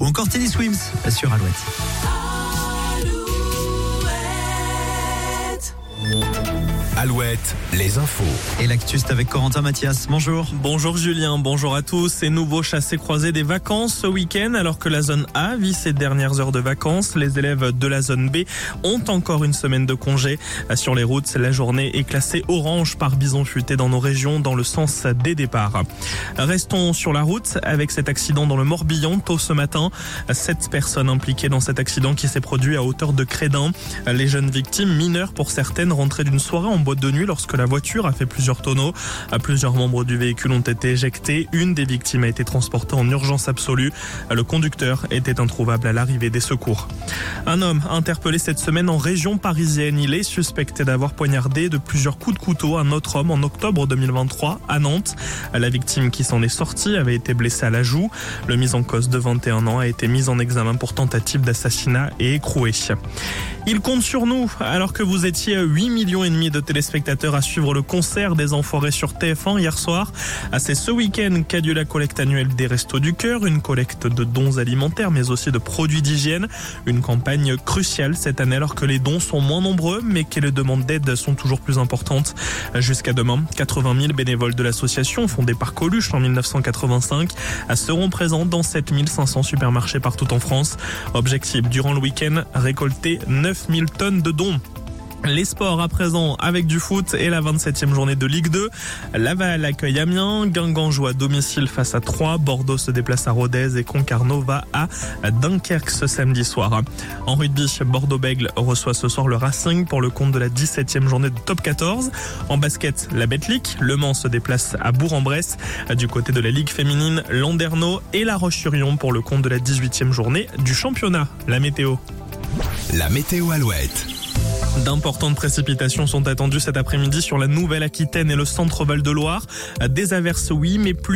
ou encore Tennis Swims sur Alouette. Alouette, les infos. Et l'actu, c'est avec Corentin Mathias. Bonjour. Bonjour Julien, bonjour à tous. C'est nouveau chassé croisé des vacances ce week-end alors que la zone A vit ses dernières heures de vacances. Les élèves de la zone B ont encore une semaine de congé. Sur les routes, la journée est classée orange par bison futé dans nos régions dans le sens des départs. Restons sur la route avec cet accident dans le Morbihan tôt ce matin. Sept personnes impliquées dans cet accident qui s'est produit à hauteur de Crédin. Les jeunes victimes, mineures pour certaines, rentraient d'une soirée en boîte de nuit lorsque la voiture a fait plusieurs tonneaux. Plusieurs membres du véhicule ont été éjectés. Une des victimes a été transportée en urgence absolue. Le conducteur était introuvable à l'arrivée des secours. Un homme interpellé cette semaine en région parisienne. Il est suspecté d'avoir poignardé de plusieurs coups de couteau un autre homme en octobre 2023 à Nantes. La victime qui s'en est sortie avait été blessée à la joue. Le mis en cause de 21 ans a été mis en examen pour tentative d'assassinat et écroué. Il compte sur nous alors que vous étiez 8 millions et demi de téléspectateurs à suivre le concert des Enfoirés sur TF1 hier soir. C'est ce week-end qu'a lieu la collecte annuelle des Restos du Cœur, une collecte de dons alimentaires mais aussi de produits d'hygiène. Une campagne cruciale cette année alors que les dons sont moins nombreux mais que les demandes d'aide sont toujours plus importantes. Jusqu'à demain, 80 000 bénévoles de l'association fondée par Coluche en 1985 seront présents dans 7500 supermarchés partout en France. Objectif durant le week-end, récolter 9000 tonnes de dons. Les sports à présent avec du foot et la 27e journée de Ligue 2. Laval accueille Amiens, Guingamp joue à domicile face à 3, Bordeaux se déplace à Rodez et Concarneau va à Dunkerque ce samedi soir. En rugby, Bordeaux-Bègle reçoit ce soir le Racing pour le compte de la 17e journée de Top 14. En basket, la Betclic, Le Mans se déplace à Bourg-en-Bresse. Du côté de la Ligue féminine, Landerneau et La Roche-sur-Yon pour le compte de la 18e journée du championnat. La météo. La météo Alouette. D'importantes précipitations sont attendues cet après-midi sur la Nouvelle-Aquitaine et le centre Val de Loire. Des averses oui, mais plus